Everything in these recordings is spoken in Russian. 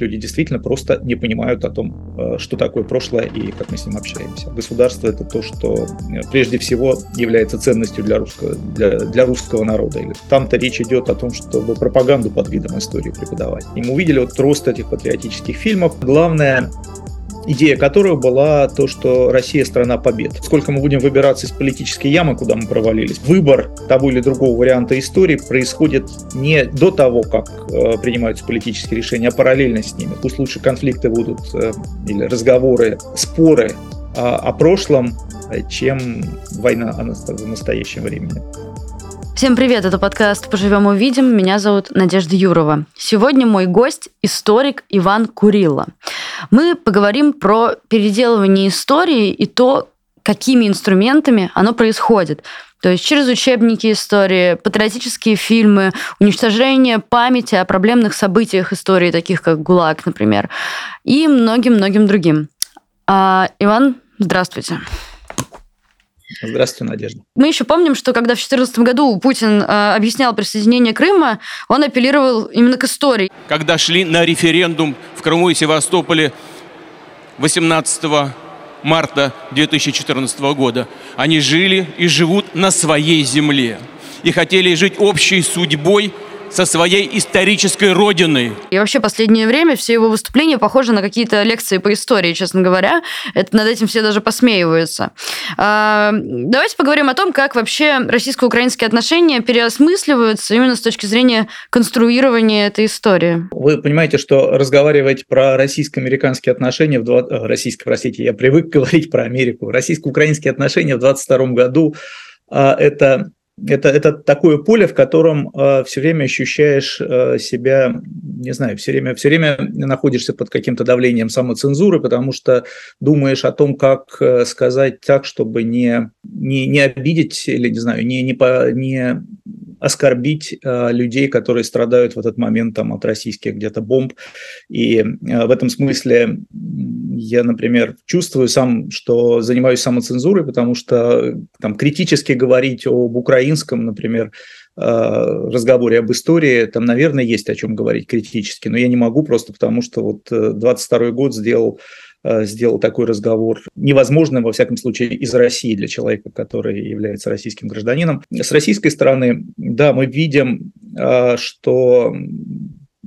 Люди действительно просто не понимают о том, э, что такое прошлое и как мы с ним общаемся. Государство — это то, что э, прежде всего является ценностью для русского, для, для русского народа. Там-то речь идет о том, чтобы пропаганду под видом истории преподавать. И мы увидели вот рост этих патриотических фильмов. Главное идея которого была то, что Россия страна побед. Сколько мы будем выбираться из политической ямы, куда мы провалились, выбор того или другого варианта истории происходит не до того, как э, принимаются политические решения, а параллельно с ними. Пусть лучше конфликты будут э, или разговоры, споры о, прошлом, э, чем война о настоящем времени. Всем привет, это подкаст «Поживем увидим». Меня зовут Надежда Юрова. Сегодня мой гость – историк Иван Курилла. Мы поговорим про переделывание истории и то, какими инструментами оно происходит. То есть через учебники истории, патриотические фильмы, уничтожение памяти о проблемных событиях истории, таких как ГУЛАГ, например, и многим-многим другим. А, Иван, здравствуйте. Здравствуйте, Надежда. Мы еще помним, что когда в 2014 году Путин э, объяснял присоединение Крыма, он апеллировал именно к истории. Когда шли на референдум в Крыму и Севастополе 18 марта 2014 года, они жили и живут на своей земле и хотели жить общей судьбой – со своей исторической родиной. И вообще последнее время все его выступления похожи на какие-то лекции по истории, честно говоря. Это над этим все даже посмеиваются. А, давайте поговорим о том, как вообще российско-украинские отношения переосмысливаются именно с точки зрения конструирования этой истории. Вы понимаете, что разговаривать про российско-американские отношения в 20... Э, российско, простите, я привык говорить про Америку. Российско-украинские отношения в 22 году а, это это, это такое поле, в котором э, все время ощущаешь э, себя, не знаю, все время, все время находишься под каким-то давлением самоцензуры, потому что думаешь о том, как э, сказать так, чтобы не, не, не обидеть или, не знаю, не, не, по, не оскорбить э, людей, которые страдают в этот момент там, от российских где-то бомб. И э, в этом смысле я, например, чувствую сам, что занимаюсь самоцензурой, потому что там критически говорить об украинском, например, э, разговоре об истории, там, наверное, есть о чем говорить критически, но я не могу просто потому, что вот 22 год сделал Э, сделал такой разговор невозможным, во всяком случае, из России для человека, который является российским гражданином. С российской стороны, да, мы видим, э, что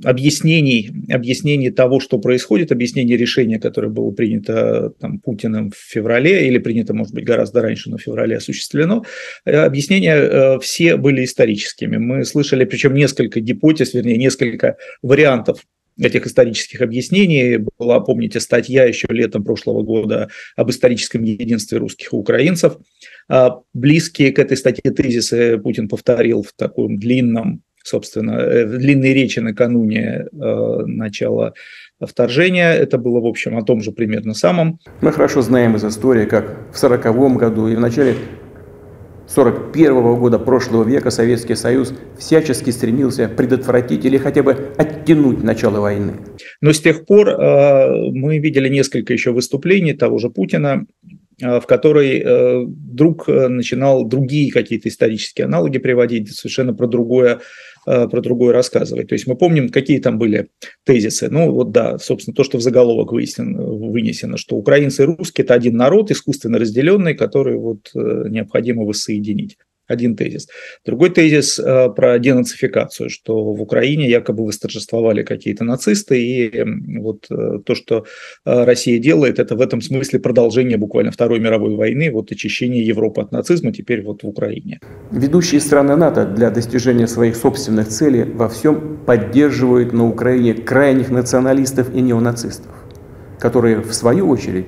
объяснений, объяснений того, что происходит, объяснений решения, которое было принято там, Путиным в феврале или принято, может быть, гораздо раньше, но в феврале осуществлено, э, объяснения все были историческими. Мы слышали, причем несколько гипотез, вернее, несколько вариантов этих исторических объяснений. Была, помните, статья еще летом прошлого года об историческом единстве русских и украинцев. А близкие к этой статье тезисы Путин повторил в таком длинном, собственно, э, в длинной речи накануне э, начала вторжения. Это было, в общем, о том же примерно самом. Мы хорошо знаем из истории, как в 1940 году и в начале 1941 года прошлого века Советский Союз всячески стремился предотвратить или хотя бы оттянуть начало войны. Но с тех пор э, мы видели несколько еще выступлений того же Путина, э, в которой э, вдруг э, начинал другие какие-то исторические аналоги приводить, совершенно про другое про другое рассказывать. То есть мы помним, какие там были тезисы. Ну вот да, собственно, то, что в заголовок вынесено, вынесено что украинцы и русские – это один народ, искусственно разделенный, который вот э, необходимо воссоединить один тезис. Другой тезис э, про денацификацию, что в Украине якобы восторжествовали какие-то нацисты, и вот э, то, что э, Россия делает, это в этом смысле продолжение буквально Второй мировой войны, вот очищение Европы от нацизма теперь вот в Украине. Ведущие страны НАТО для достижения своих собственных целей во всем поддерживают на Украине крайних националистов и неонацистов, которые в свою очередь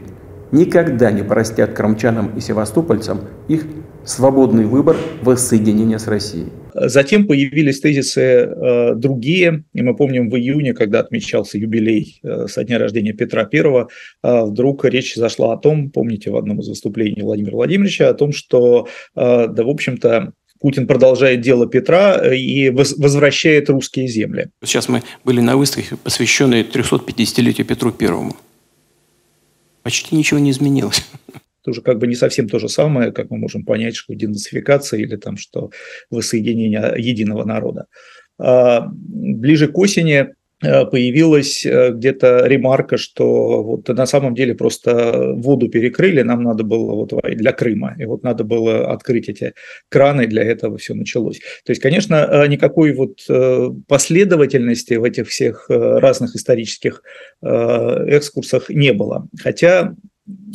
никогда не простят крымчанам и севастопольцам их свободный выбор воссоединения с Россией. Затем появились тезисы э, другие, и мы помним в июне, когда отмечался юбилей э, со дня рождения Петра I, э, вдруг речь зашла о том, помните в одном из выступлений Владимира Владимировича, о том, что, э, да, в общем-то, Путин продолжает дело Петра э, и возвращает русские земли. Сейчас мы были на выставке, посвященной 350-летию Петру Первому. Почти ничего не изменилось это уже как бы не совсем то же самое, как мы можем понять, что денацификация или там, что воссоединение единого народа. А ближе к осени Э, появилась э, где-то ремарка, что вот на самом деле просто воду перекрыли, нам надо было вот для Крыма, и вот надо было открыть эти краны, для этого все началось. То есть, конечно, э, никакой вот последовательности в этих всех разных исторических экскурсах не было. Хотя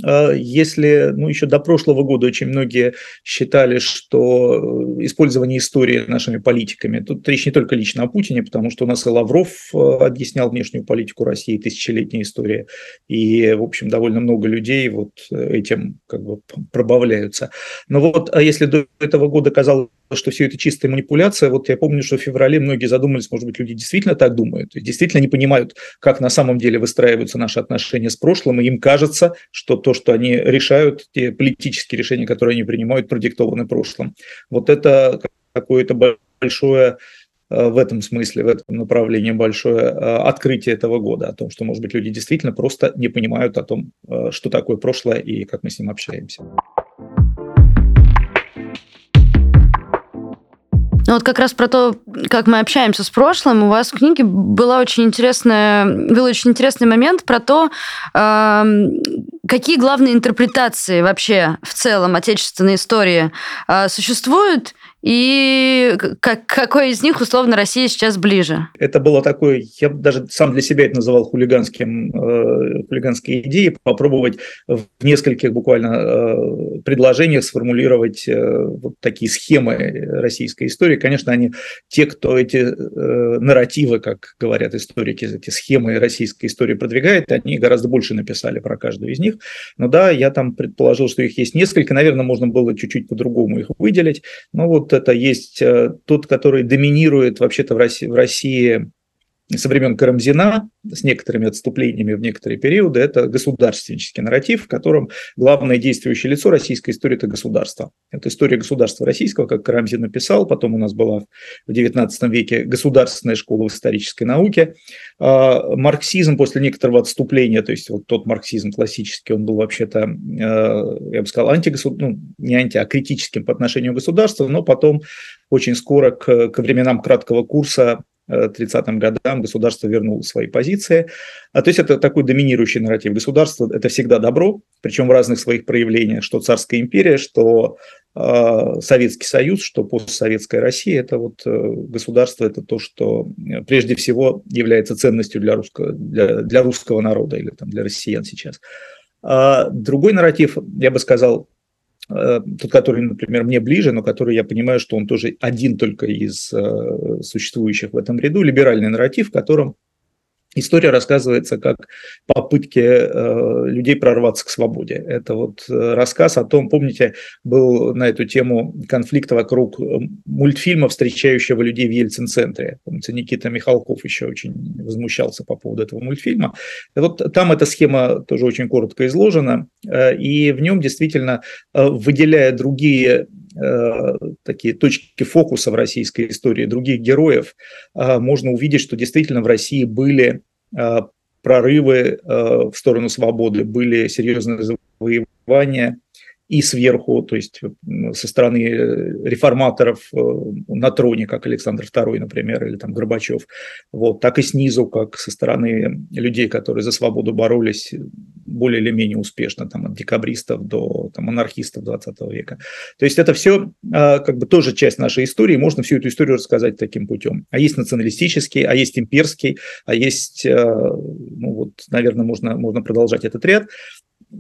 если ну, еще до прошлого года очень многие считали, что э, использование истории нашими политиками, тут речь не только лично о Путине, потому что у нас и Лавров э, объяснял внешнюю политику России, тысячелетняя история, и, в общем, довольно много людей вот этим как бы пробавляются. Но вот, а если до этого года казалось, что все это чистая манипуляция. Вот я помню, что в феврале многие задумались, может быть, люди действительно так думают, действительно не понимают, как на самом деле выстраиваются наши отношения с прошлым, и им кажется, что то, что они решают, те политические решения, которые они принимают, продиктованы прошлым. Вот это какое-то большое э, в этом смысле, в этом направлении большое э, открытие этого года, о том, что, может быть, люди действительно просто не понимают о том, э, что такое прошлое и как мы с ним общаемся. Ну вот как раз про то, как мы общаемся с прошлым, у вас в книге была очень интересная, был очень интересный момент про то, э, какие главные интерпретации вообще в целом отечественной истории э, существуют, и как, какой из них, условно, Россия сейчас ближе? Это было такое, я даже сам для себя это называл хулиганским, э, хулиганской идеей, попробовать в нескольких буквально э, предложениях сформулировать э, вот такие схемы российской истории. Конечно, они, те, кто эти э, нарративы, как говорят историки, эти схемы российской истории продвигает, они гораздо больше написали про каждую из них. Но да, я там предположил, что их есть несколько, наверное, можно было чуть-чуть по-другому их выделить. Но вот это есть э, тот, который доминирует вообще-то в России, в России со времен Карамзина, с некоторыми отступлениями в некоторые периоды, это государственнический нарратив, в котором главное действующее лицо российской истории – это государство. Это история государства российского, как Карамзин написал, потом у нас была в XIX веке государственная школа в исторической науке. А, марксизм после некоторого отступления, то есть вот тот марксизм классический, он был вообще-то, э, я бы сказал, антигосудар... ну, не анти, а критическим по отношению к государству, но потом очень скоро к, к временам краткого курса 30-м годам государство вернуло свои позиции. А, то есть это такой доминирующий нарратив. Государство – это всегда добро, причем в разных своих проявлениях, что царская империя, что э, Советский Союз, что постсоветская Россия – это вот э, государство, это то, что э, прежде всего является ценностью для русского, для, для русского народа или там, для россиян сейчас. А другой нарратив, я бы сказал, тот, который, например, мне ближе, но который я понимаю, что он тоже один только из э, существующих в этом ряду, либеральный нарратив, в котором История рассказывается как попытки э, людей прорваться к свободе. Это вот э, рассказ о том, помните, был на эту тему конфликт вокруг э, мультфильма, встречающего людей в Ельцин-центре. Помните, Никита Михалков еще очень возмущался по поводу этого мультфильма. И вот там эта схема тоже очень коротко изложена, э, и в нем действительно, э, выделяя другие такие точки фокуса в российской истории других героев, э, можно увидеть, что действительно в России были э, прорывы в сторону свободы, были серьезные завоевания и сверху, то есть со стороны реформаторов на троне, как Александр II, например, или там Горбачев, вот, так и снизу, как со стороны людей, которые за свободу боролись более или менее успешно, там, от декабристов до там, анархистов 20 века. То есть это все а, как бы тоже часть нашей истории, можно всю эту историю рассказать таким путем. А есть националистический, а есть имперский, а есть, ну вот, наверное, можно, можно продолжать этот ряд.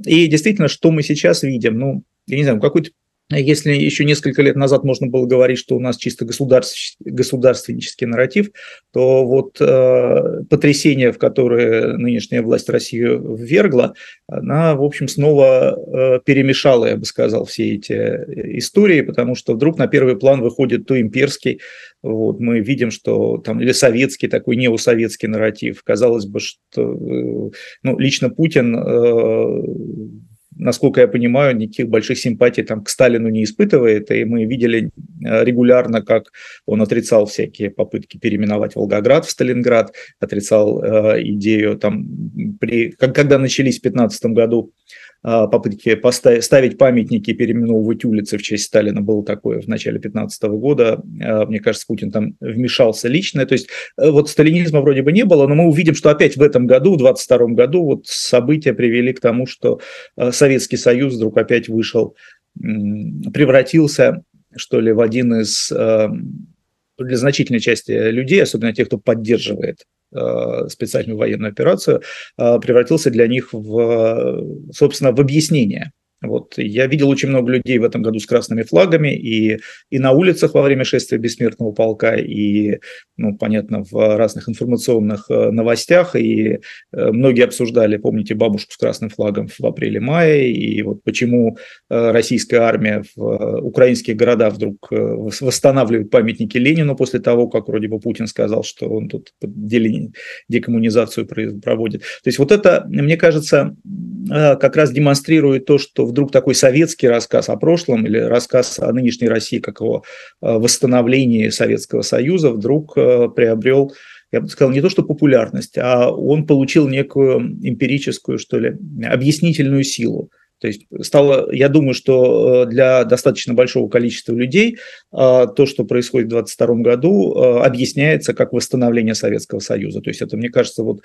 И действительно, что мы сейчас видим, ну, я не знаю, какой-то если еще несколько лет назад можно было говорить, что у нас чисто государств, государственнический нарратив, то вот э, потрясение, в которое нынешняя власть Россию ввергла, она, в общем, снова э, перемешала, я бы сказал, все эти истории, потому что вдруг на первый план выходит то имперский, вот, мы видим, что там, или советский такой неосоветский нарратив. Казалось бы, что э, ну, лично Путин э, насколько я понимаю, никаких больших симпатий там к Сталину не испытывает, и мы видели э, регулярно, как он отрицал всякие попытки переименовать Волгоград в Сталинград, отрицал э, идею там, при, когда начались в 2015 году попытки поставить, ставить памятники, переименовывать улицы в честь Сталина было такое в начале 15 года. Мне кажется, Путин там вмешался лично. То есть вот сталинизма вроде бы не было, но мы увидим, что опять в этом году, в 22 году, вот события привели к тому, что Советский Союз вдруг опять вышел, превратился, что ли, в один из для значительной части людей, особенно тех, кто поддерживает э, специальную военную операцию, э, превратился для них в, собственно, в объяснение вот я видел очень много людей в этом году с красными флагами и, и на улицах во время шествия бессмертного полка, и, ну, понятно, в разных информационных э, новостях, и э, многие обсуждали, помните, бабушку с красным флагом в апреле-мае, и вот почему э, российская армия в украинских городах вдруг восстанавливает памятники Ленину после того, как вроде бы Путин сказал, что он тут декоммунизацию проводит. То есть вот это, мне кажется, как раз демонстрирует то, что вдруг такой советский рассказ о прошлом или рассказ о нынешней России, как о э, восстановлении Советского Союза, вдруг э, приобрел я бы сказал, не то что популярность, а он получил некую эмпирическую, что ли, объяснительную силу. То есть стало, я думаю, что э, для достаточно большого количества людей э, то, что происходит в 2022 году, э, объясняется как восстановление Советского Союза. То есть это, мне кажется, вот,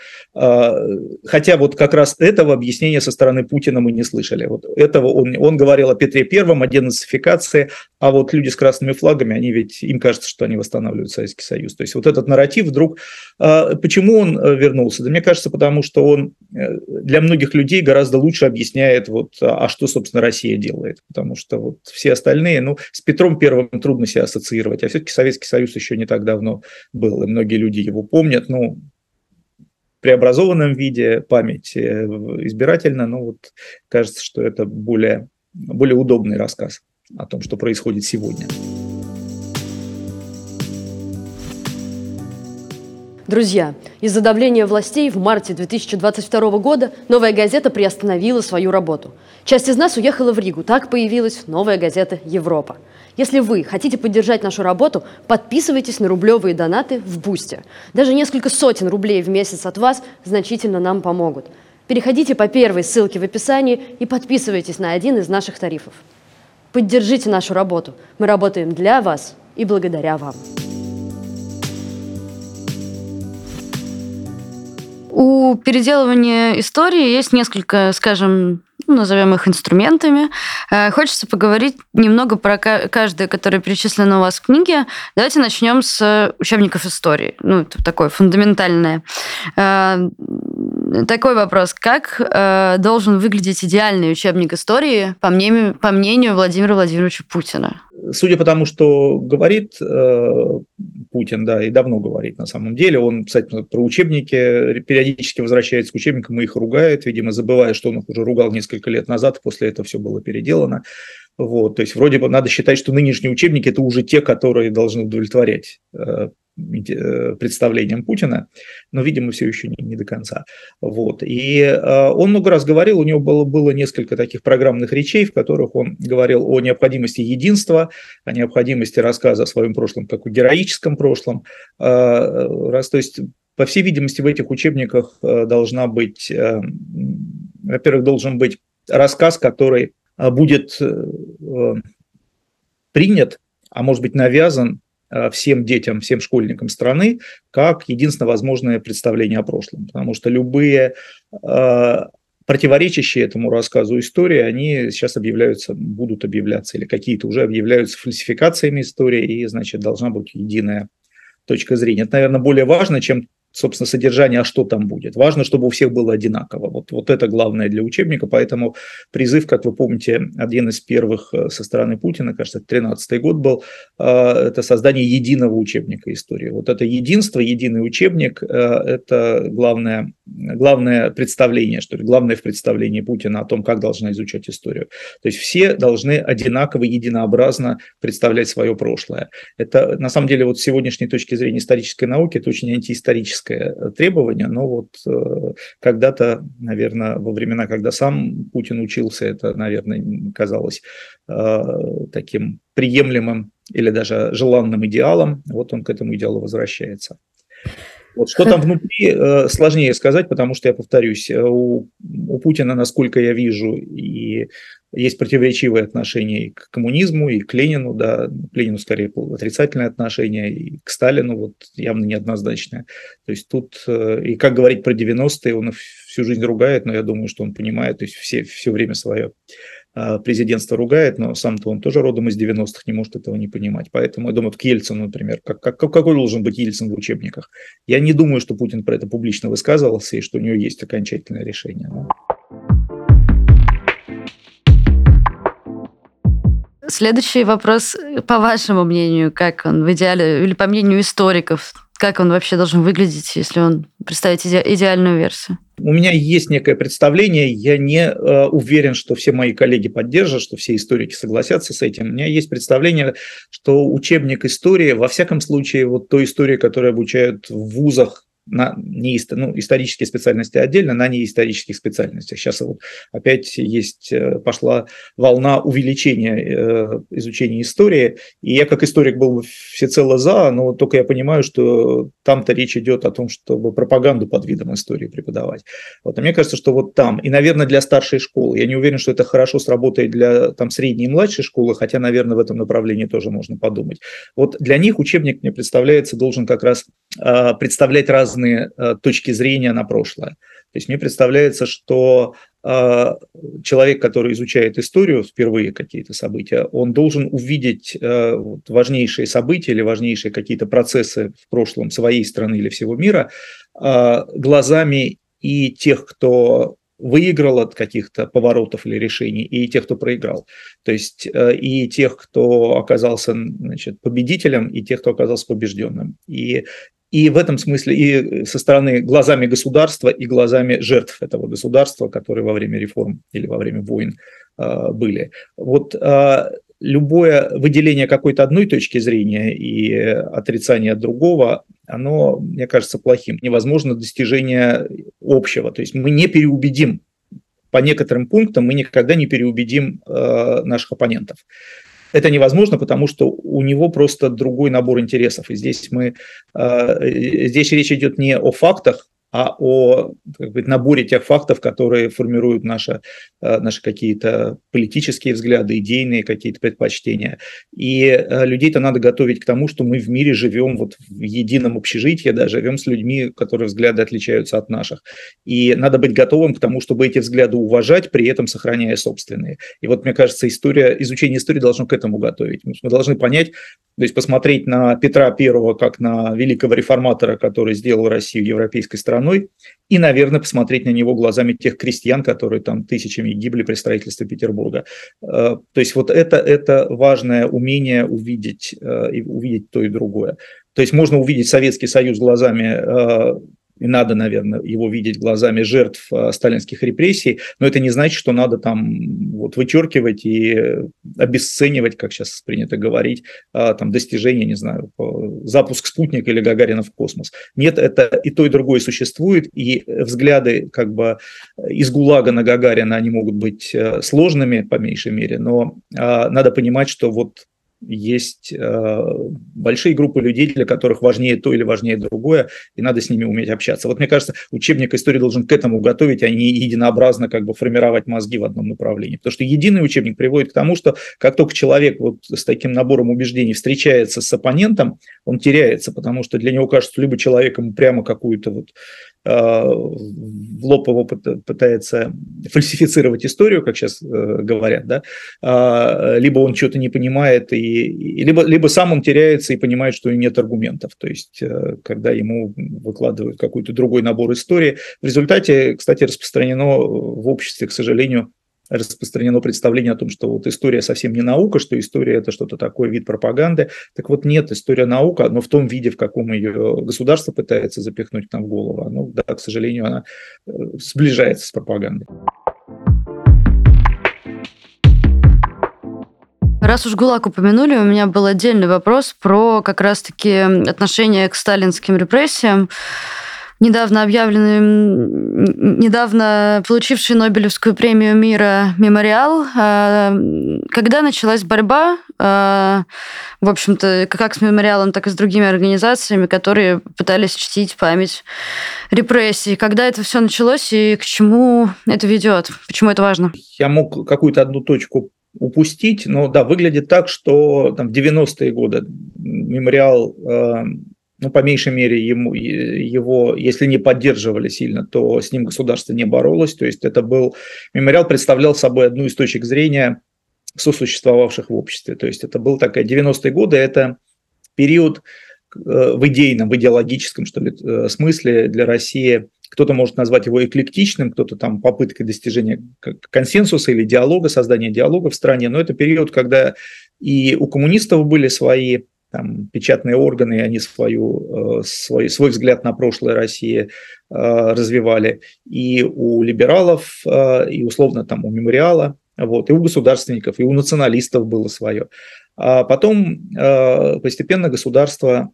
хотя вот как раз этого объяснения со стороны Путина мы не слышали. Вот этого он, он говорил о Петре Первом, о денацификации, а вот люди с красными флагами, они ведь, им кажется, что они восстанавливают Советский Союз. То есть вот этот нарратив вдруг, почему он вернулся? Да мне кажется, потому что он для многих людей гораздо лучше объясняет вот а что, собственно, Россия делает? Потому что вот все остальные, ну, с Петром Первым трудно себя ассоциировать, а все-таки Советский Союз еще не так давно был, и многие люди его помнят, ну, в преобразованном виде, память э, избирательно, но вот кажется, что это более, более удобный рассказ о том, что происходит сегодня. Друзья, из-за давления властей в марте 2022 года «Новая газета» приостановила свою работу. Часть из нас уехала в Ригу. Так появилась «Новая газета Европа». Если вы хотите поддержать нашу работу, подписывайтесь на рублевые донаты в Бусте. Даже несколько сотен рублей в месяц от вас значительно нам помогут. Переходите по первой ссылке в описании и подписывайтесь на один из наших тарифов. Поддержите нашу работу. Мы работаем для вас и благодаря вам. У переделывания истории есть несколько, скажем, ну, назовем их инструментами. Э, хочется поговорить немного про каждое, которое перечислено у вас в книге. Давайте начнем с учебников истории. Ну, это такое фундаментальное. Э, такой вопрос. Как э, должен выглядеть идеальный учебник истории, по мнению, по мнению Владимира Владимировича Путина? Судя по тому, что говорит э, Путин, да, и давно говорит на самом деле, он, кстати, про учебники периодически возвращается к учебникам и их ругает, видимо, забывая, что он их уже ругал несколько лет назад, после этого все было переделано. Вот, то есть вроде бы надо считать, что нынешние учебники это уже те, которые должны удовлетворять э, Э, представлением Путина, но, видимо, все еще не, не до конца. Вот. И э, он много раз говорил, у него было, было несколько таких программных речей, в которых он говорил о необходимости единства, о необходимости рассказа о своем прошлом, как о героическом прошлом. Э, раз, то есть, по всей видимости, в этих учебниках э, должна быть, э, во-первых, должен быть рассказ, который э, будет э, принят, а может быть навязан Э, всем детям, всем школьникам страны как единственно возможное представление о прошлом. Потому что любые э, противоречащие этому рассказу истории, они сейчас объявляются, будут объявляться, или какие-то уже объявляются фальсификациями истории, и, значит, должна быть единая точка зрения. Это, наверное, более важно, чем собственно, содержание, а что там будет. Важно, чтобы у всех было одинаково. Вот, вот это главное для учебника, поэтому призыв, как вы помните, один из первых э, со стороны Путина, кажется, 13 год был, э, это создание единого учебника истории. Вот это единство, единый учебник, э, это главное, главное представление, что ли, главное в представлении Путина о том, как должна изучать историю. То есть все должны одинаково, единообразно представлять свое прошлое. Это, на самом деле, вот с сегодняшней точки зрения исторической науки, это очень антиисторическое политическое требование, но вот э, когда-то, наверное, во времена, когда сам Путин учился, это, наверное, казалось э, таким приемлемым или даже желанным идеалом, вот он к этому идеалу возвращается. Вот, что там внутри, э, сложнее сказать, потому что, я повторюсь, э, у, у Путина, насколько я вижу, и есть противоречивые отношения и к коммунизму, и к Ленину, да, к Ленину скорее отрицательное отношение, и к Сталину вот явно неоднозначное. То есть тут, э, и как говорить про 90-е, он всю жизнь ругает, но я думаю, что он понимает, то есть все, все время свое президентство ругает, но сам-то он тоже родом из 90-х, не может этого не понимать. Поэтому я думаю, к Ельцину, например, как, как, какой должен быть Ельцин в учебниках? Я не думаю, что Путин про это публично высказывался и что у него есть окончательное решение. Но... Следующий вопрос, по вашему мнению, как он в идеале, или по мнению историков, как он вообще должен выглядеть, если он представит иде- идеальную версию? У меня есть некое представление, я не э, уверен, что все мои коллеги поддержат, что все историки согласятся с этим. У меня есть представление, что учебник истории, во всяком случае, вот той истории, которую обучают в вузах на не, ну, исторические специальности отдельно, на неисторических специальностях. Сейчас вот опять есть, э, пошла волна увеличения э, изучения истории, и я как историк был всецело за, но только я понимаю, что там-то речь идет о том, чтобы пропаганду под видом истории преподавать. Вот, а мне кажется, что вот там, и, наверное, для старшей школы, я не уверен, что это хорошо сработает для там, средней и младшей школы, хотя, наверное, в этом направлении тоже можно подумать. Вот для них учебник, мне представляется, должен как раз э, представлять разные разные э, точки зрения на прошлое. То есть мне представляется, что э, человек, который изучает историю, впервые какие-то события, он должен увидеть э, важнейшие события или важнейшие какие-то процессы в прошлом своей страны или всего мира глазами и тех, кто выиграл от каких-то поворотов или решений, и тех, кто проиграл. То есть и тех, кто оказался значит, победителем, и тех, кто оказался побежденным. И и в этом смысле и со стороны глазами государства и глазами жертв этого государства, которые во время реформ или во время войн э, были. Вот э, любое выделение какой-то одной точки зрения и отрицание другого, оно, мне кажется, плохим. Невозможно достижение общего. То есть мы не переубедим по некоторым пунктам мы никогда не переубедим э, наших оппонентов это невозможно, потому что у него просто другой набор интересов. И здесь мы, э, здесь речь идет не о фактах, а о как бы, наборе тех фактов, которые формируют наши, э, наши какие-то политические взгляды, идейные какие-то предпочтения. И э, людей-то надо готовить к тому, что мы в мире живем вот в едином общежитии, да, живем с людьми, которые взгляды отличаются от наших. И надо быть готовым к тому, чтобы эти взгляды уважать, при этом сохраняя собственные. И вот, мне кажется, история, изучение истории должно к этому готовить. Мы должны понять, то есть посмотреть на Петра Первого как на великого реформатора, который сделал Россию европейской страной, и, наверное, посмотреть на него глазами тех крестьян, которые там тысячами гибли при строительстве Петербурга. Э, то есть вот это, это важное умение увидеть, э, увидеть то и другое. То есть можно увидеть Советский Союз глазами э, и надо, наверное, его видеть глазами жертв э, сталинских репрессий, но это не значит, что надо там вот вычеркивать и обесценивать, как сейчас принято говорить, э, там достижения, не знаю, запуск спутника или Гагарина в космос. Нет, это и то, и другое существует, и взгляды как бы из ГУЛАГа на Гагарина, они могут быть э, сложными, по меньшей мере, но надо понимать, что вот есть э, большие группы людей, для которых важнее то или важнее другое, и надо с ними уметь общаться. Вот мне кажется, учебник истории должен к этому готовить, а не единообразно как бы формировать мозги в одном направлении. Потому что единый учебник приводит к тому, что как только человек вот с таким набором убеждений встречается с оппонентом, он теряется, потому что для него кажется, либо человек ему прямо какую-то вот в лоб его пытается фальсифицировать историю, как сейчас э, говорят, да, а, либо он что-то не понимает, и, либо, либо сам он теряется и понимает, что нет аргументов. То есть, э, когда ему выкладывают какой-то другой набор истории. В результате, кстати, распространено в обществе, к сожалению, распространено представление о том, что вот история совсем не наука, что история это что-то такое, вид пропаганды. Так вот нет, история наука, но в том виде, в каком ее государство пытается запихнуть нам в голову, оно, да, к сожалению, она э, сближается с пропагандой. Раз уж ГУЛАГ упомянули, у меня был отдельный вопрос про как раз-таки отношение к сталинским репрессиям. Недавно объявленный, недавно получивший Нобелевскую премию мира «Мемориал». А, когда началась борьба, а, в общем-то, как с «Мемориалом», так и с другими организациями, которые пытались чтить память репрессий? Когда это все началось и к чему это ведет? Почему это важно? Я мог какую-то одну точку упустить, но да, выглядит так, что там, в 90-е годы мемориал а, ну, по меньшей мере, ему, его, если не поддерживали сильно, то с ним государство не боролось. То есть это был, мемориал представлял собой одну из точек зрения сосуществовавших в обществе. То есть это был такая 90-е годы, это период э, в идейном, в идеологическом, что ли, э, смысле для России. Кто-то может назвать его эклектичным, кто-то там попыткой достижения консенсуса или диалога, создания диалога в стране. Но это период, когда и у коммунистов были свои там, печатные органы, они свою, э, свой, свой взгляд на прошлое России э, развивали, и у либералов, э, и условно там у мемориала, вот, и у государственников, и у националистов было свое. А потом постепенно государство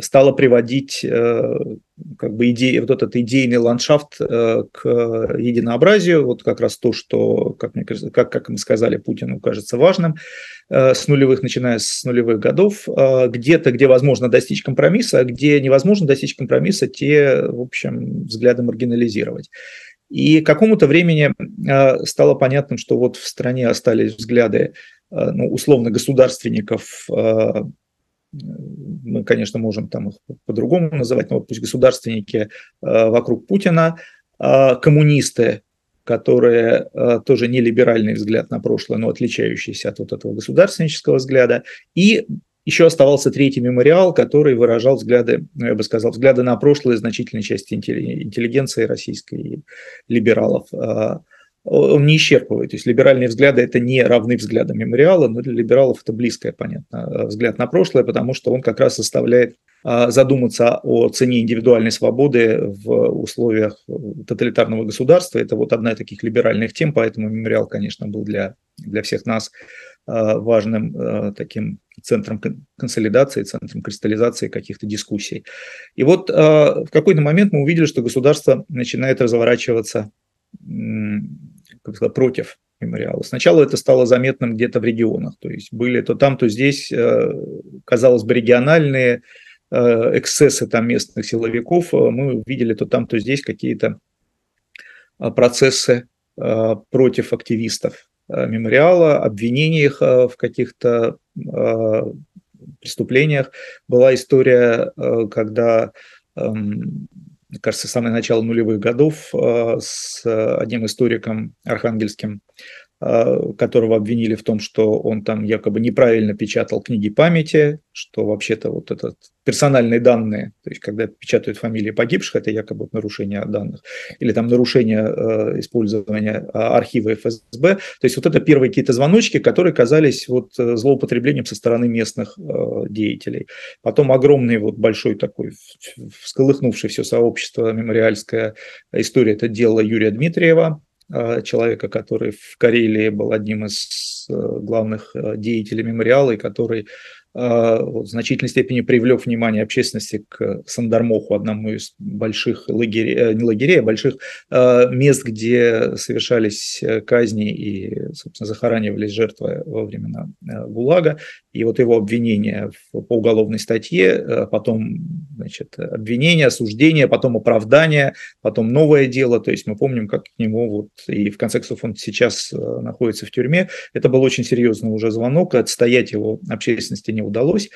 стало приводить как бы идеи, вот этот идейный ландшафт к единообразию, вот как раз то, что, как, мне кажется, как, как мы сказали, Путину кажется важным, Э, с нулевых, начиная с нулевых годов, э, где-то, где возможно достичь компромисса, а где невозможно достичь компромисса, те, в общем, взгляды маргинализировать. И к какому-то времени э, стало понятным, что вот в стране остались взгляды, ну, условно, государственников, мы, конечно, можем там их по-другому называть, но вот пусть государственники вокруг Путина, коммунисты, которые э, тоже не либеральный взгляд на прошлое, но отличающийся от вот этого государственнического взгляда. И еще оставался третий мемориал, который выражал взгляды, ну, я бы сказал, взгляды на прошлое значительной части интеллигенции российской и либералов. Э, он не исчерпывает. То есть либеральные взгляды – это не равны взглядам мемориала, но для либералов это близкое, понятно, взгляд на прошлое, потому что он как раз составляет а, задуматься о цене индивидуальной свободы в условиях тоталитарного государства. Это вот одна из таких либеральных тем, поэтому мемориал, конечно, был для, для всех нас а, важным таким центром консолидации, центром кристаллизации каких-то дискуссий. И вот в какой-то момент мы увидели, что государство начинает разворачиваться как сказать, против мемориала. Сначала это стало заметным где-то в регионах, то есть были то там, то здесь, э, казалось бы, региональные Э, эксцессы там местных силовиков, э, мы видели то там, то здесь какие-то процессы против активистов мемориала, обвинения их в каких-то преступлениях. Была история, когда, эм, мне кажется, с самого начала нулевых годов с одним историком архангельским. Э, которого обвинили в том, что он там якобы неправильно печатал книги памяти, что вообще-то вот этот персональные данные, то есть когда печатают фамилии погибших, это якобы нарушение данных, или там нарушение э, использования а, архива ФСБ. То есть вот это первые какие-то звоночки, которые казались вот э, злоупотреблением со стороны местных э, деятелей. Потом огромный вот большой такой всколыхнувший все сообщество мемориальская история, это дело Юрия Дмитриева, человека, который в Карелии был одним из э, главных э, деятелей мемориала и который в значительной степени привлек внимание общественности к Сандармоху, одному из больших лагерей, э, не лагерей, а больших а, мест, где совершались э, казни и, собственно, захоранивались жертвы во времена э, ГУЛАГа. И вот его обвинение по уголовной статье, потом значит, обвинение, осуждение, потом оправдание, потом новое дело. То есть мы помним, как к нему вот, и в конце концов он сейчас находится в тюрьме. Это был очень серьезный уже звонок, отстоять его общественности не удалось.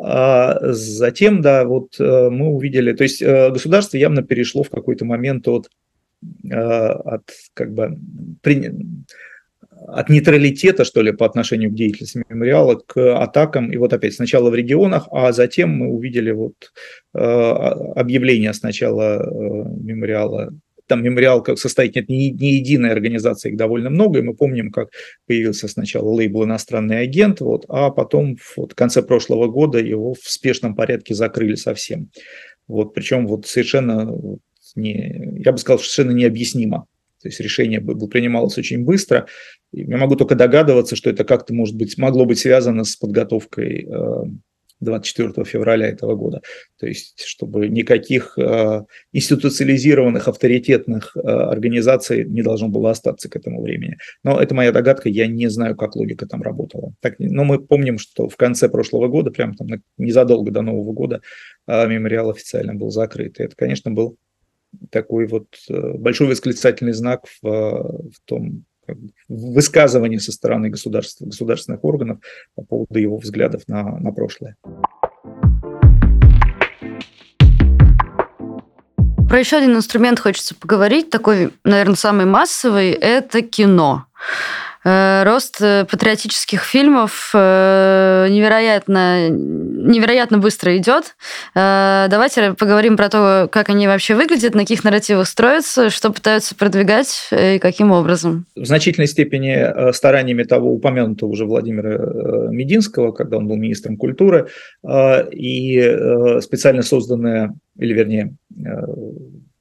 А затем, да, вот э, мы увидели, то есть э, государство явно перешло в какой-то момент от, э, от как бы от нейтралитета, что ли, по отношению к деятельности мемориала, к атакам. И вот опять сначала в регионах, а затем мы увидели вот объявление сначала мемориала там мемориал как состоит нет не, не единой организации, их довольно много, и мы помним, как появился сначала лейбл «Иностранный агент», вот, а потом вот, в конце прошлого года его в спешном порядке закрыли совсем. Вот, причем вот совершенно не, я бы сказал, совершенно необъяснимо. То есть решение принималось очень быстро. Я могу только догадываться, что это как-то, может быть, могло быть связано с подготовкой э, 24 февраля этого года. То есть, чтобы никаких э, институциализированных авторитетных э, организаций не должно было остаться к этому времени. Но это моя догадка, я не знаю, как логика там работала. Так, но мы помним, что в конце прошлого года, прямо там незадолго до Нового года, э, мемориал официально был закрыт. И это, конечно, был такой вот большой восклицательный знак в, в том высказывание со стороны государства, государственных органов по поводу его взглядов на, на прошлое. Про еще один инструмент хочется поговорить, такой, наверное, самый массовый, это кино. Э, рост э, патриотических фильмов э, невероятно, невероятно быстро идет. Давайте поговорим про то, как они вообще выглядят, на каких нарративах строятся, что пытаются продвигать и каким образом. В значительной степени стараниями того упомянутого уже Владимира Мединского, когда он был министром культуры, и специально созданная, или вернее,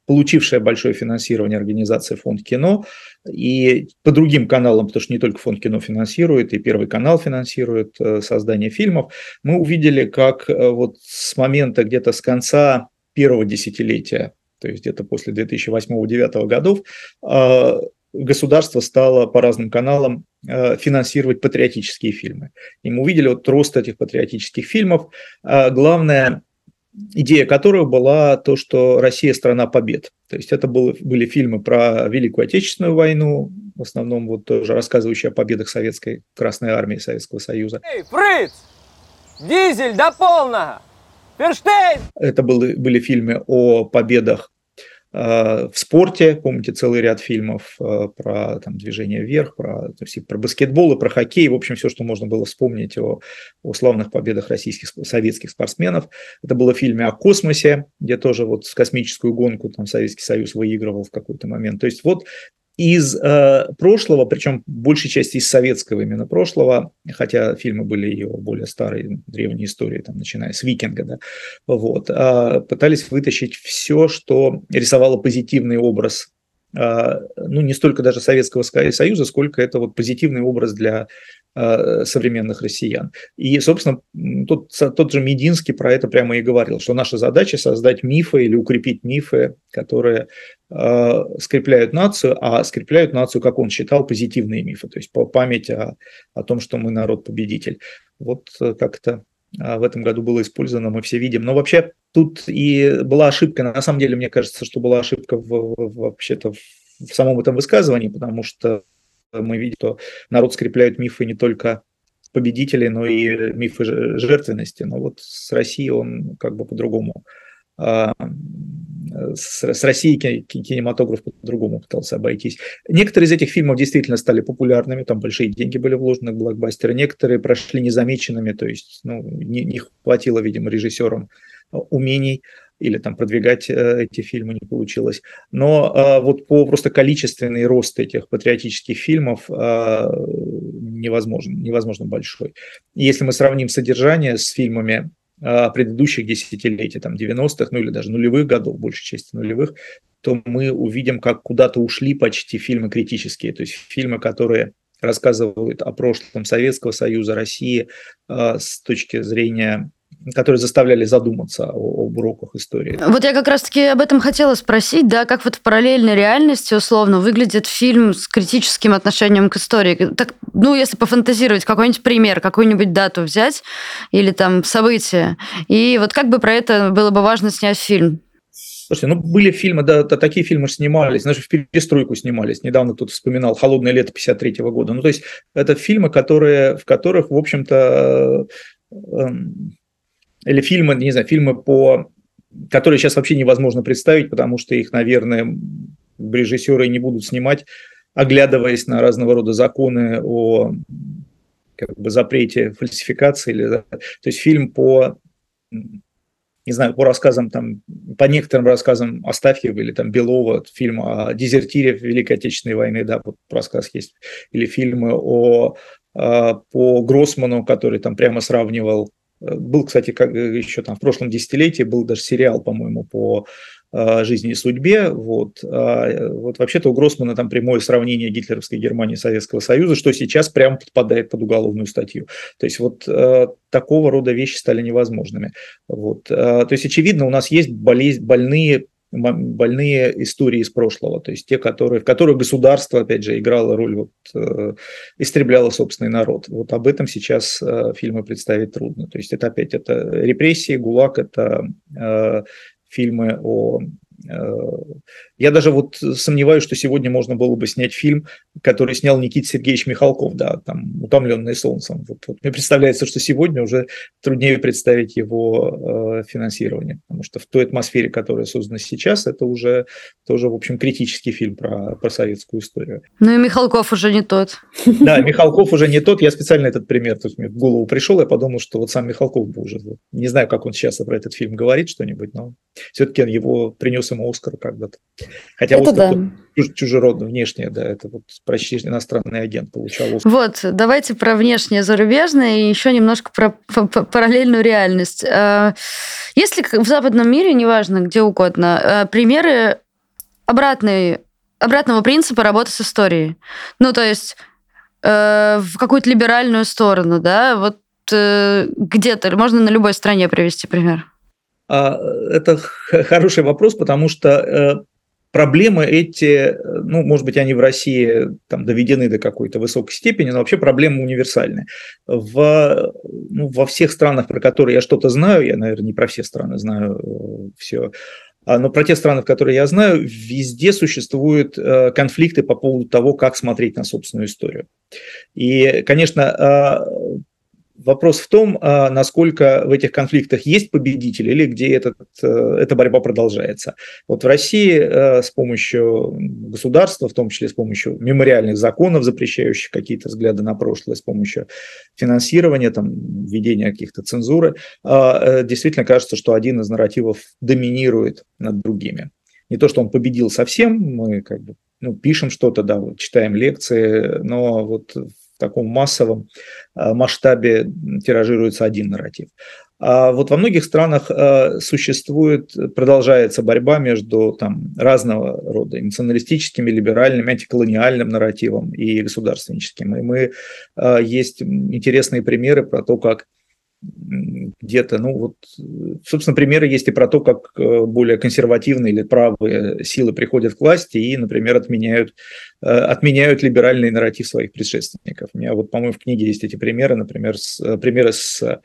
получившая большое финансирование организация «Фонд кино», и по другим каналам, потому что не только Фонд кино финансирует, и Первый канал финансирует э, создание фильмов, мы увидели, как э, вот с момента где-то с конца первого десятилетия, то есть где-то после 2008-2009 годов, э, государство стало по разным каналам финансировать патриотические фильмы. И мы увидели вот рост этих патриотических фильмов. Главное, идея которых была то, что Россия – страна побед. То есть это было, были фильмы про Великую Отечественную войну, в основном вот тоже рассказывающие о победах Советской Красной Армии Советского Союза. Эй, Фриц! Дизель до полного! Ферштейн! Это были, были фильмы о победах в спорте, помните, целый ряд фильмов э, про там, движение вверх, про, то есть, про баскетбол и про хоккей, в общем, все, что можно было вспомнить о, о славных победах российских, советских спортсменов. Это было в фильме о космосе, где тоже вот космическую гонку там Советский Союз выигрывал в какой-то момент. То есть вот из э, прошлого, причем большей части из советского именно прошлого, хотя фильмы были его более старые, древние истории, там, начиная с «Викинга», да, вот, э, пытались вытащить все, что рисовало позитивный образ ну, не столько даже Советского Союза, сколько это вот позитивный образ для Э, современных россиян. И, собственно, тот, тот же Мединский про это прямо и говорил, что наша задача создать мифы или укрепить мифы, которые э, скрепляют нацию, а скрепляют нацию, как он считал, позитивные мифы, то есть память о, о том, что мы народ-победитель. Вот э, как-то в этом году было использовано, мы все видим. Но вообще тут и была ошибка, на самом деле, мне кажется, что была ошибка в, в, вообще-то в самом этом высказывании, потому что мы видим, что народ скрепляют мифы не только победителей, но и мифы жертвенности. Но вот с Россией он как бы по-другому. А, с Россией кинематограф по-другому пытался обойтись. Некоторые из этих фильмов действительно стали популярными, там большие деньги были вложены в блокбастеры, некоторые прошли незамеченными, то есть ну, не, не хватило, видимо, режиссерам умений или там продвигать э, эти фильмы не получилось. Но э, вот по просто количественный рост этих патриотических фильмов невозможен, невозможно большой. Если мы сравним содержание с фильмами предыдущих десятилетий, там 90-х, ну или даже нулевых годов, большей части нулевых, то мы увидим, как куда-то ушли почти фильмы критические, то есть фильмы, которые рассказывают о прошлом Советского Союза, России с точки зрения которые заставляли задуматься о, об уроках истории. Вот я как раз-таки об этом хотела спросить, да, как вот в параллельной реальности, условно, выглядит фильм с критическим отношением к истории. Так, ну, если пофантазировать, какой-нибудь пример, какую-нибудь дату взять или там событие, и вот как бы про это было бы важно снять фильм? Слушайте, ну были фильмы, да, да такие фильмы снимались, даже в перестройку снимались. Недавно кто-то вспоминал «Холодное лето» 53 -го года. Ну, то есть это фильмы, которые, в которых, в общем-то, эм, или фильмы, не знаю, фильмы по которые сейчас вообще невозможно представить, потому что их, наверное, режиссеры не будут снимать, оглядываясь на разного рода законы о как бы, запрете фальсификации. Или, то есть фильм по, не знаю, по рассказам, там, по некоторым рассказам Астафьева или там Белова, фильм о дезертире Великой Отечественной войны, да, вот рассказ есть, или фильмы о, а, по Гроссману, который там прямо сравнивал был, кстати, как еще там в прошлом десятилетии был даже сериал, по-моему, по жизни и судьбе. Вот, а, вот вообще-то у Гроссмана там прямое сравнение гитлеровской Германии и Советского Союза, что сейчас прямо подпадает под уголовную статью. То есть вот такого рода вещи стали невозможными. Вот. То есть, очевидно, у нас есть болезнь, больные больные истории из прошлого, то есть те, которые, в которых государство, опять же, играло роль, вот, э, истребляло собственный народ. Вот об этом сейчас э, фильмы представить трудно. То есть это опять это репрессии, ГУЛАГ, это э, фильмы о я даже вот сомневаюсь, что сегодня можно было бы снять фильм, который снял Никита Сергеевич Михалков, да, там «Утомленные солнцем». Вот, вот мне представляется, что сегодня уже труднее представить его э, финансирование, потому что в той атмосфере, которая создана сейчас, это уже тоже, в общем, критический фильм про, про советскую историю. Ну и Михалков уже не тот. Да, Михалков уже не тот. Я специально этот пример, то есть мне в голову пришел, я подумал, что вот сам Михалков бы уже, не знаю, как он сейчас про этот фильм говорит что-нибудь, но все-таки его принес ему Оскар когда-то. Хотя это Оскар да. чуж, чужеродный, внешне, да, это вот почти иностранный агент получал Оскар. Вот, давайте про внешнее зарубежное и еще немножко про параллельную реальность. А, есть ли в западном мире, неважно, где угодно, а, примеры обратной, обратного принципа работы с историей? Ну, то есть э, в какую-то либеральную сторону, да, вот э, где-то, можно на любой стране привести пример. А, это хороший вопрос, потому что э, проблемы эти, ну, может быть, они в России там доведены до какой-то высокой степени, но вообще проблемы универсальны. В, ну, во всех странах, про которые я что-то знаю, я, наверное, не про все страны знаю э, все, а, но про те страны, в которые я знаю, везде существуют э, конфликты по поводу того, как смотреть на собственную историю. И, конечно, а, Вопрос в том, а, насколько в этих конфликтах есть победитель или где этот, э, эта борьба продолжается. Вот в России э, с помощью государства, в том числе с помощью мемориальных законов, запрещающих какие-то взгляды на прошлое, с помощью финансирования, там, введения каких-то цензуры, а, э, действительно кажется, что один из нарративов доминирует над другими. Не то, что он победил совсем, мы как бы ну, пишем что-то, да, вот, читаем лекции, но вот в таком массовом э, масштабе тиражируется один нарратив. А вот во многих странах э, существует, продолжается борьба между там, разного рода националистическими, либеральными, антиколониальным нарративом и государственническим. И мы, э, есть интересные примеры про то, как где-то, ну вот, собственно, примеры есть и про то, как э, более консервативные или правые силы приходят к власти и, например, отменяют, э, отменяют либеральный нарратив своих предшественников. У меня вот, по-моему, в книге есть эти примеры, например, с, э, примеры с Э,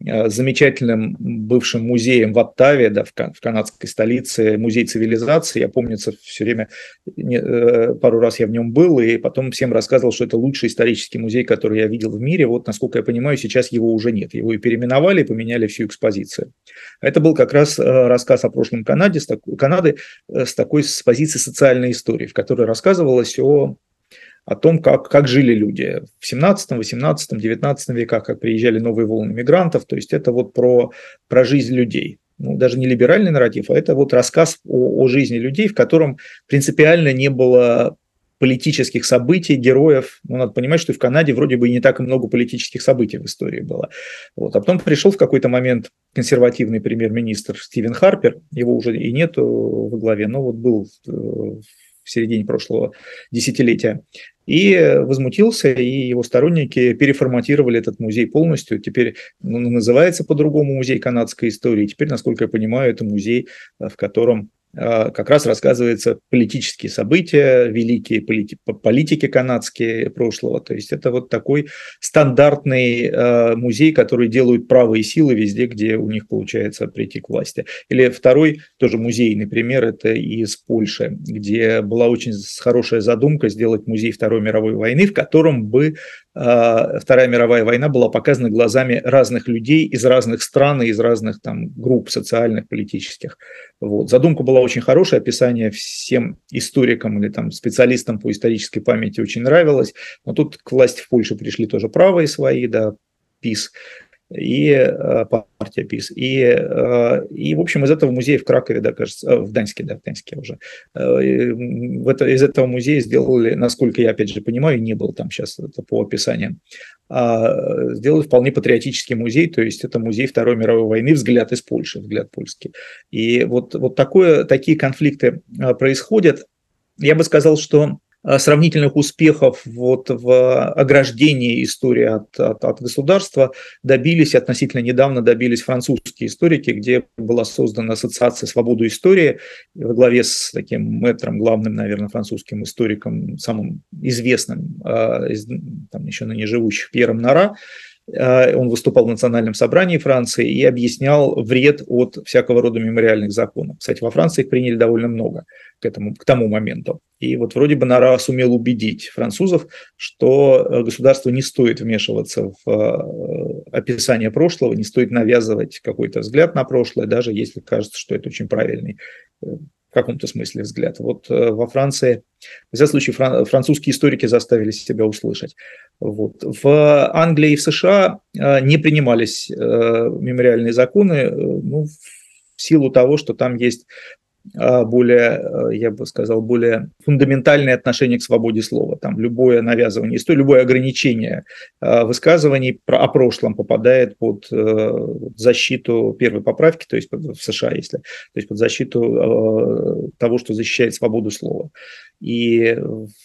замечательным бывшим музеем в Оттаве, да, в, канадской столице, музей цивилизации. Я помню, все время, э, пару раз я в нем был, и потом всем рассказывал, что это лучший исторический музей, который я видел в мире. Вот, насколько я понимаю, сейчас его уже нет. Его и переименовали, и поменяли всю экспозицию. Это был как раз э, рассказ о прошлом Канаде, с такой, Канады с такой с позиции социальной истории, в которой рассказывалось о о том, как, как жили люди в 17, 18, 19 веках, как приезжали новые волны мигрантов. То есть это вот про, про жизнь людей. Ну, даже не либеральный нарратив, а это вот рассказ о, о жизни людей, в котором принципиально не было политических событий, героев. Ну, надо понимать, что в Канаде вроде бы и не так много политических событий в истории было. Вот. А потом пришел в какой-то момент консервативный премьер-министр Стивен Харпер, его уже и нет во главе, но вот был в середине прошлого десятилетия и возмутился, и его сторонники переформатировали этот музей полностью. Теперь ну, называется по-другому музей канадской истории. Теперь, насколько я понимаю, это музей, в котором как раз рассказываются политические события, великие полити политики канадские прошлого. То есть это вот такой стандартный э, музей, который делают правые силы везде, где у них получается прийти к власти. Или второй, тоже музейный пример, это из Польши, где была очень хорошая задумка сделать музей Второй мировой войны, в котором бы Вторая мировая война была показана глазами разных людей из разных стран, из разных там групп социальных, политических. Вот. Задумка была очень хорошая, описание всем историкам или там специалистам по исторической памяти очень нравилось, но тут к власти в Польше пришли тоже правые свои, да, ПИС, и э, партия ПИС. И, э, и, в общем, из этого музея в Кракове, да, кажется, э, в Даньске, да, в Даньске уже, в это, из этого музея сделали, насколько я, опять же, понимаю, не был там сейчас это по описаниям, а, сделали вполне патриотический музей, то есть это музей Второй мировой войны, взгляд из Польши, взгляд польский. И вот, вот такое, такие конфликты происходят. Я бы сказал, что сравнительных успехов вот в ограждении истории от, от, от государства добились, относительно недавно добились французские историки, где была создана ассоциация «Свободу истории» во главе с таким мэтром, главным, наверное, французским историком, самым известным, э, там еще ныне живущих, Пьером Нара, он выступал в Национальном собрании Франции и объяснял вред от всякого рода мемориальных законов. Кстати, во Франции их приняли довольно много к, этому, к тому моменту. И вот вроде бы Нара сумел убедить французов, что э, государству не стоит вмешиваться в э, описание прошлого, не стоит навязывать какой-то взгляд на прошлое, даже если кажется, что это очень правильный э, каком-то смысле взгляд. Вот во Франции, в этом случае, французские историки заставили себя услышать. Вот. В Англии и в США не принимались мемориальные законы ну, в силу того, что там есть более, э, я бы сказал, более фундаментальное отношение к свободе слова. Там любое навязывание истории, любое ограничение а, высказываний о прошлом попадает под э, защиту первой поправки, то есть в США, если, то есть под защиту э, того, что защищает свободу слова. И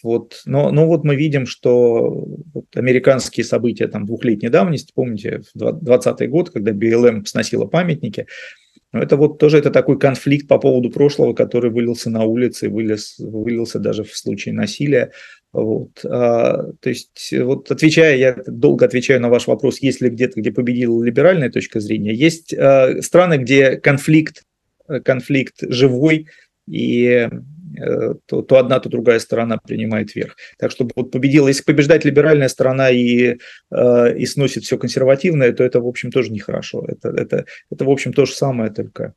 вот, но, но вот мы видим, что вот американские события там двухлетней давности, помните, в 2020 год, когда БЛМ сносила памятники, но это вот тоже это такой конфликт по поводу прошлого, который вылился на улице, вылез, вылился даже в случае насилия. Вот. А, то есть, вот отвечая, я долго отвечаю на ваш вопрос, есть ли где-то, где победила либеральная точка зрения, есть а, страны, где конфликт, конфликт живой, и Э, то, то одна, то другая сторона принимает верх. Так что вот победила, если побеждает либеральная сторона и, э, и сносит все консервативное, то это, в общем, тоже нехорошо. Это, это, это, в общем, то же самое, только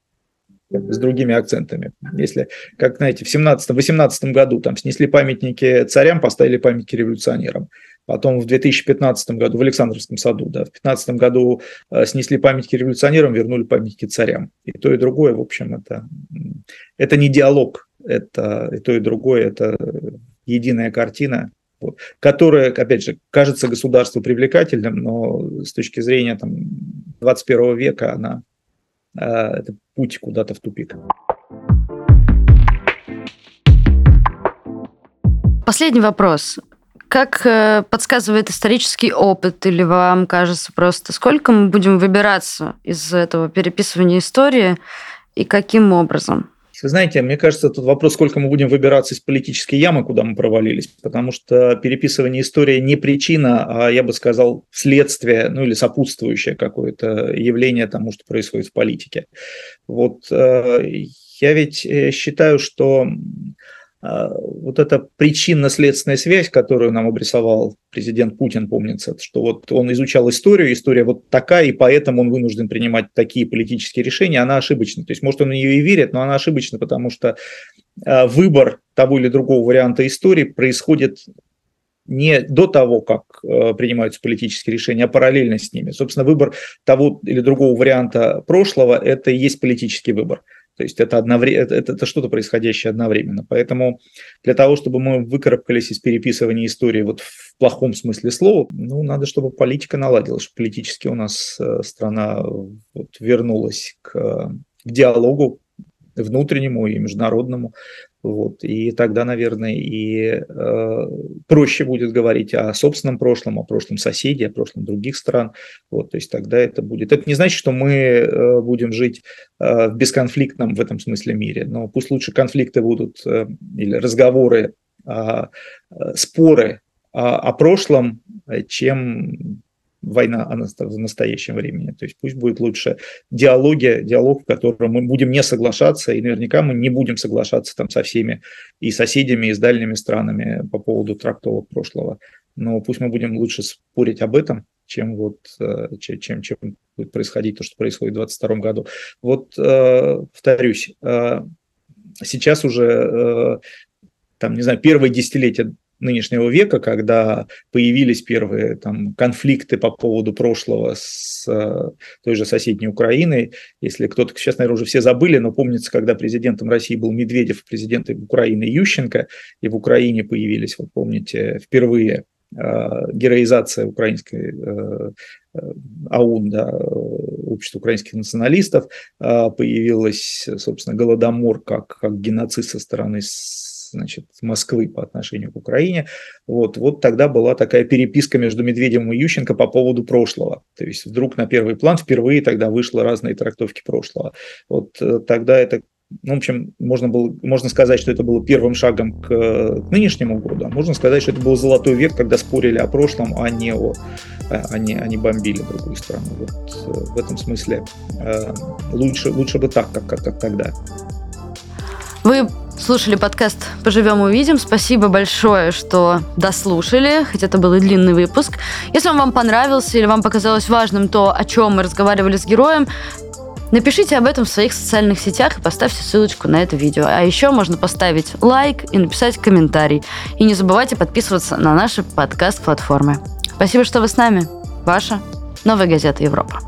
с другими акцентами. Если, как знаете, в 17-18 году там снесли памятники царям, поставили памятники революционерам. Потом в 2015 году, в Александровском саду, да, в 2015 году э, снесли памятники революционерам, вернули памятники царям. И то, и другое, в общем, это, это не диалог, это и то, и другое, это единая картина, которая, опять же, кажется государству привлекательным, но с точки зрения там, 21 века она а, это путь куда-то в тупик. Последний вопрос. Как э, подсказывает исторический опыт, или вам кажется просто, сколько мы будем выбираться из этого переписывания истории и каким образом? Вы знаете, мне кажется, тут вопрос, сколько мы будем выбираться из политической ямы, куда мы провалились, потому что переписывание истории не причина, а, я бы сказал, следствие, ну или сопутствующее какое-то явление тому, что происходит в политике. Вот э, я ведь э, считаю, что вот эта причинно-следственная связь, которую нам обрисовал президент Путин, помнится, что вот он изучал историю, история вот такая, и поэтому он вынужден принимать такие политические решения, она ошибочна. То есть, может, он в нее и верит, но она ошибочна, потому что а, выбор того или другого варианта истории происходит не до того, как э, принимаются политические решения, а параллельно с ними. Собственно, выбор того или другого варианта прошлого – это и есть политический выбор. То есть это, одновременно, это, это, что-то происходящее одновременно. Поэтому для того, чтобы мы выкарабкались из переписывания истории вот в плохом смысле слова, ну, надо, чтобы политика наладилась, чтобы политически у нас э, страна вот вернулась к, к диалогу внутреннему и международному. Вот. И тогда, наверное, и э, проще будет говорить о собственном прошлом, о прошлом соседе, о прошлом других стран. Вот. То есть тогда это будет. Это не значит, что мы э, будем жить э, в бесконфликтном в этом смысле мире, но пусть лучше конфликты будут э, или разговоры, э, споры о, о прошлом, э, чем война в настоящем времени. То есть пусть будет лучше диалоги, диалог, в котором мы будем не соглашаться, и наверняка мы не будем соглашаться там со всеми и соседями, и с дальними странами по поводу трактовок прошлого. Но пусть мы будем лучше спорить об этом, чем вот э, чем, чем будет происходить то, что происходит в 2022 году. Вот э, повторюсь, э, сейчас уже там, не знаю, первые десятилетия нынешнего века, когда появились первые там, конфликты по поводу прошлого с э, той же соседней Украиной. Если кто-то, сейчас, наверное, уже все забыли, но помнится, когда президентом России был Медведев, президентом Украины Ющенко, и в Украине появились, вот помните, впервые героизация украинской АУН, да, общество украинских националистов, появилась, собственно, Голодомор как, как геноцид со стороны значит, Москвы по отношению к Украине. Вот, вот тогда была такая переписка между Медведевым и Ющенко по поводу прошлого. То есть вдруг на первый план впервые тогда вышло разные трактовки прошлого. Вот э, тогда это ну, в общем, можно, было, можно сказать, что это было первым шагом к, к нынешнему году, а можно сказать, что это был золотой век, когда спорили о прошлом, а не, о, а не, а не бомбили другую страну. Вот э, в этом смысле э, лучше, лучше бы так, как, как, как тогда. Вы слушали подкаст «Поживем увидим». Спасибо большое, что дослушали, хотя это был и длинный выпуск. Если он вам понравился или вам показалось важным то, о чем мы разговаривали с героем, Напишите об этом в своих социальных сетях и поставьте ссылочку на это видео. А еще можно поставить лайк и написать комментарий. И не забывайте подписываться на наши подкаст-платформы. Спасибо, что вы с нами. Ваша Новая газета Европа.